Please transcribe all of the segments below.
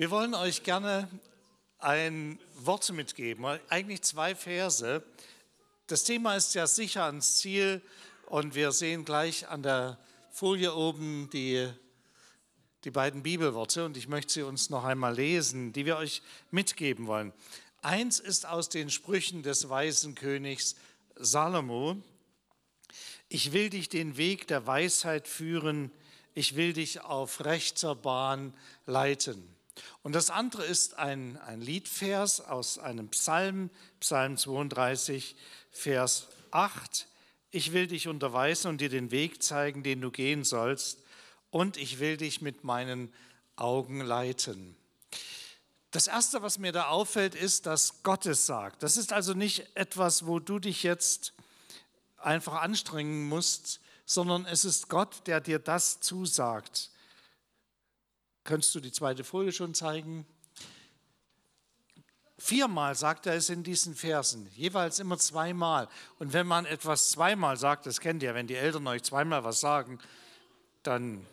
Wir wollen euch gerne ein Wort mitgeben, eigentlich zwei Verse. Das Thema ist ja sicher ans Ziel und wir sehen gleich an der Folie oben die, die beiden Bibelworte und ich möchte sie uns noch einmal lesen, die wir euch mitgeben wollen. Eins ist aus den Sprüchen des weisen Königs Salomo. Ich will dich den Weg der Weisheit führen, ich will dich auf rechter Bahn leiten. Und das andere ist ein, ein Liedvers aus einem Psalm, Psalm 32, Vers 8. Ich will dich unterweisen und dir den Weg zeigen, den du gehen sollst, und ich will dich mit meinen Augen leiten. Das Erste, was mir da auffällt, ist, dass Gott es sagt. Das ist also nicht etwas, wo du dich jetzt einfach anstrengen musst, sondern es ist Gott, der dir das zusagt. Könntest du die zweite Folie schon zeigen? Viermal sagt er es in diesen Versen, jeweils immer zweimal. Und wenn man etwas zweimal sagt, das kennt ihr, wenn die Eltern euch zweimal was sagen, dann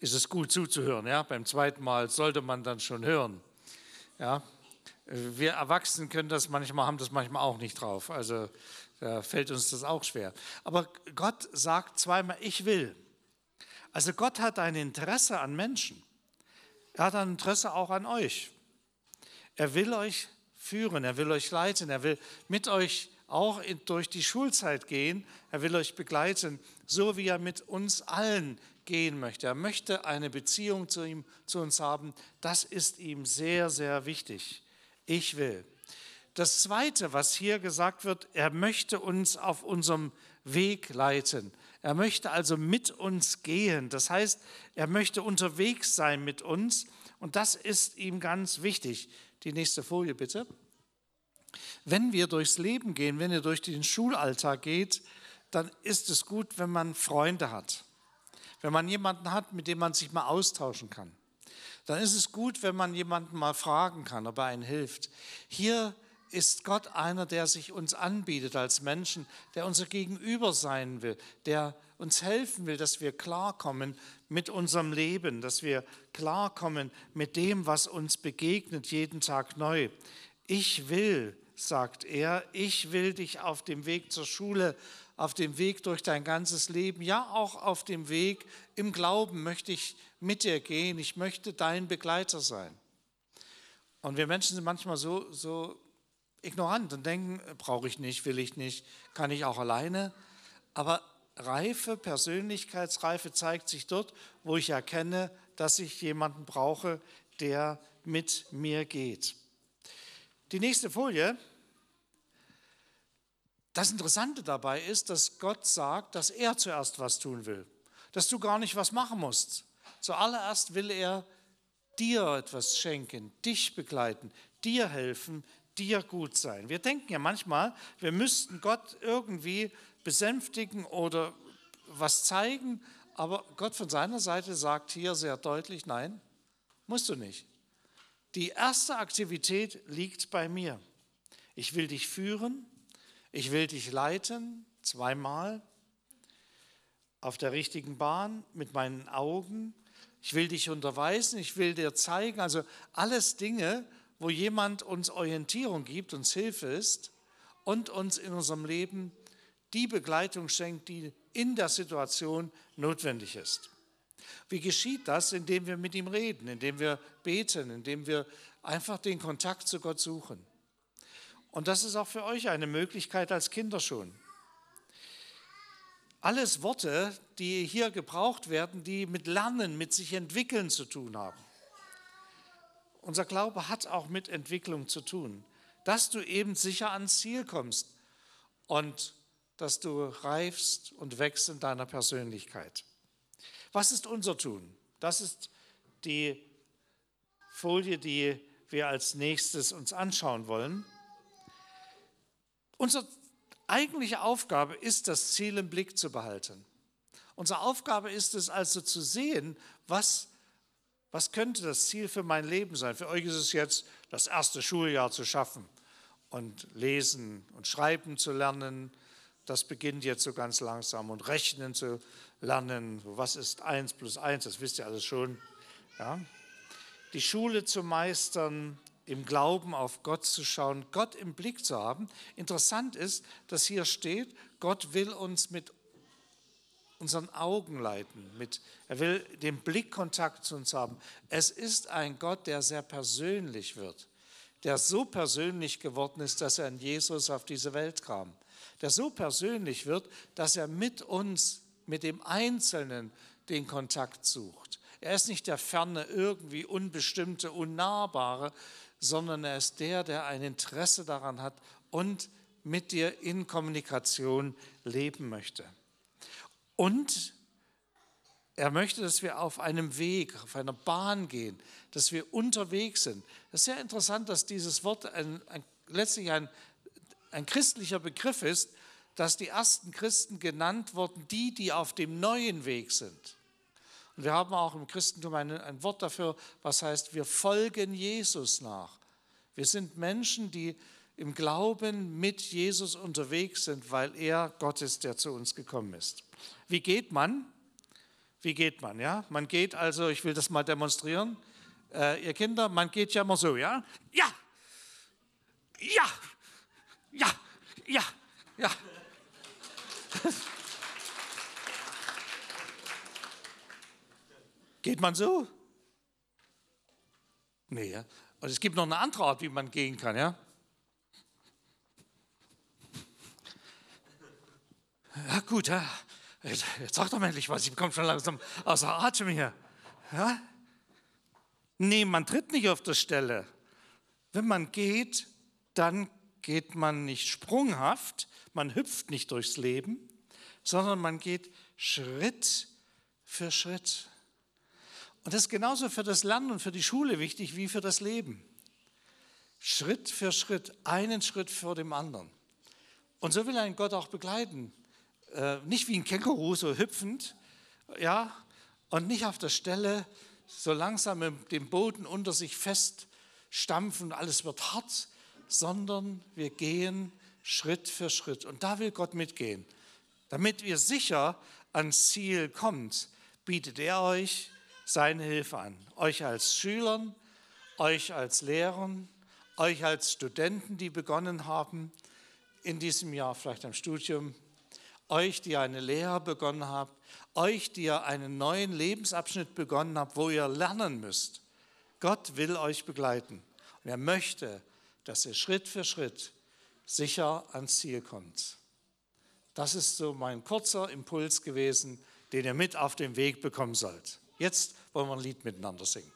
ist es gut zuzuhören. Ja? Beim zweiten Mal sollte man dann schon hören. Ja? Wir Erwachsenen können das manchmal, haben das manchmal auch nicht drauf. Also da fällt uns das auch schwer. Aber Gott sagt zweimal, ich will. Also Gott hat ein Interesse an Menschen. Er hat ein Interesse auch an euch. Er will euch führen, er will euch leiten, er will mit euch auch durch die Schulzeit gehen, er will euch begleiten, so wie er mit uns allen gehen möchte. Er möchte eine Beziehung zu ihm, zu uns haben. Das ist ihm sehr, sehr wichtig. Ich will. Das Zweite, was hier gesagt wird, er möchte uns auf unserem Weg leiten. Er möchte also mit uns gehen. Das heißt, er möchte unterwegs sein mit uns und das ist ihm ganz wichtig. Die nächste Folie bitte. Wenn wir durchs Leben gehen, wenn ihr durch den Schulalltag geht, dann ist es gut, wenn man Freunde hat. Wenn man jemanden hat, mit dem man sich mal austauschen kann. Dann ist es gut, wenn man jemanden mal fragen kann, ob er einen hilft. Hier ist Gott einer, der sich uns anbietet als Menschen, der unser Gegenüber sein will, der uns helfen will, dass wir klarkommen mit unserem Leben, dass wir klarkommen mit dem, was uns begegnet jeden Tag neu. Ich will, sagt er, ich will dich auf dem Weg zur Schule, auf dem Weg durch dein ganzes Leben, ja auch auf dem Weg im Glauben möchte ich mit dir gehen, ich möchte dein Begleiter sein. Und wir Menschen sind manchmal so, so ignorant und denken, brauche ich nicht, will ich nicht, kann ich auch alleine. Aber Reife, Persönlichkeitsreife zeigt sich dort, wo ich erkenne, dass ich jemanden brauche, der mit mir geht. Die nächste Folie. Das Interessante dabei ist, dass Gott sagt, dass er zuerst was tun will, dass du gar nicht was machen musst. Zuallererst will er dir etwas schenken, dich begleiten, dir helfen, dir gut sein. Wir denken ja manchmal, wir müssten Gott irgendwie besänftigen oder was zeigen, aber Gott von seiner Seite sagt hier sehr deutlich, nein, musst du nicht. Die erste Aktivität liegt bei mir. Ich will dich führen, ich will dich leiten, zweimal, auf der richtigen Bahn, mit meinen Augen. Ich will dich unterweisen, ich will dir zeigen, also alles Dinge, wo jemand uns Orientierung gibt, uns Hilfe ist und uns in unserem Leben die Begleitung schenkt, die in der Situation notwendig ist. Wie geschieht das? Indem wir mit ihm reden, indem wir beten, indem wir einfach den Kontakt zu Gott suchen. Und das ist auch für euch eine Möglichkeit als Kinder schon. Alles Worte, die hier gebraucht werden, die mit Lernen, mit sich entwickeln zu tun haben. Unser Glaube hat auch mit Entwicklung zu tun, dass du eben sicher ans Ziel kommst und dass du reifst und wächst in deiner Persönlichkeit. Was ist unser Tun? Das ist die Folie, die wir als nächstes uns anschauen wollen. Unsere eigentliche Aufgabe ist, das Ziel im Blick zu behalten. Unsere Aufgabe ist es also zu sehen, was was könnte das Ziel für mein Leben sein? Für euch ist es jetzt, das erste Schuljahr zu schaffen und lesen und schreiben zu lernen. Das beginnt jetzt so ganz langsam und rechnen zu lernen. Was ist 1 plus 1? Das wisst ihr alles schon. Ja? die Schule zu meistern, im Glauben auf Gott zu schauen, Gott im Blick zu haben. Interessant ist, dass hier steht, Gott will uns mit unseren Augen leiten. Mit, er will den Blickkontakt zu uns haben. Es ist ein Gott, der sehr persönlich wird, der so persönlich geworden ist, dass er in Jesus auf diese Welt kam. Der so persönlich wird, dass er mit uns, mit dem Einzelnen, den Kontakt sucht. Er ist nicht der ferne, irgendwie unbestimmte, unnahbare, sondern er ist der, der ein Interesse daran hat und mit dir in Kommunikation leben möchte. Und er möchte, dass wir auf einem Weg, auf einer Bahn gehen, dass wir unterwegs sind. Es ist sehr interessant, dass dieses Wort ein, ein, letztlich ein, ein christlicher Begriff ist, dass die ersten Christen genannt wurden, die, die auf dem neuen Weg sind. Und wir haben auch im Christentum ein, ein Wort dafür, was heißt, wir folgen Jesus nach. Wir sind Menschen, die im Glauben mit Jesus unterwegs sind, weil er Gott ist, der zu uns gekommen ist. Wie geht man? Wie geht man? Ja, man geht also, ich will das mal demonstrieren. Äh, ihr Kinder, man geht ja immer so, ja? Ja! Ja! Ja! Ja! Ja! Geht man so? Nee, ja. Und es gibt noch eine andere Art, wie man gehen kann, ja? Ja, gut, ja. Jetzt, jetzt sag doch endlich was, ich bekomme schon langsam außer Atem hier. Ja? Nee, man tritt nicht auf der Stelle. Wenn man geht, dann geht man nicht sprunghaft, man hüpft nicht durchs Leben, sondern man geht Schritt für Schritt. Und das ist genauso für das Lernen und für die Schule wichtig wie für das Leben. Schritt für Schritt, einen Schritt vor dem anderen. Und so will ein Gott auch begleiten. Äh, nicht wie ein Känguru, so hüpfend, ja, und nicht auf der Stelle so langsam den Boden unter sich feststampfen, alles wird hart, sondern wir gehen Schritt für Schritt. Und da will Gott mitgehen. Damit ihr sicher ans Ziel kommt, bietet er euch seine Hilfe an. Euch als Schülern, euch als Lehrern, euch als Studenten, die begonnen haben, in diesem Jahr vielleicht am Studium, euch, die eine Lehre begonnen habt, euch, die ihr einen neuen Lebensabschnitt begonnen habt, wo ihr lernen müsst. Gott will euch begleiten und er möchte, dass ihr Schritt für Schritt sicher ans Ziel kommt. Das ist so mein kurzer Impuls gewesen, den ihr mit auf den Weg bekommen sollt. Jetzt wollen wir ein Lied miteinander singen.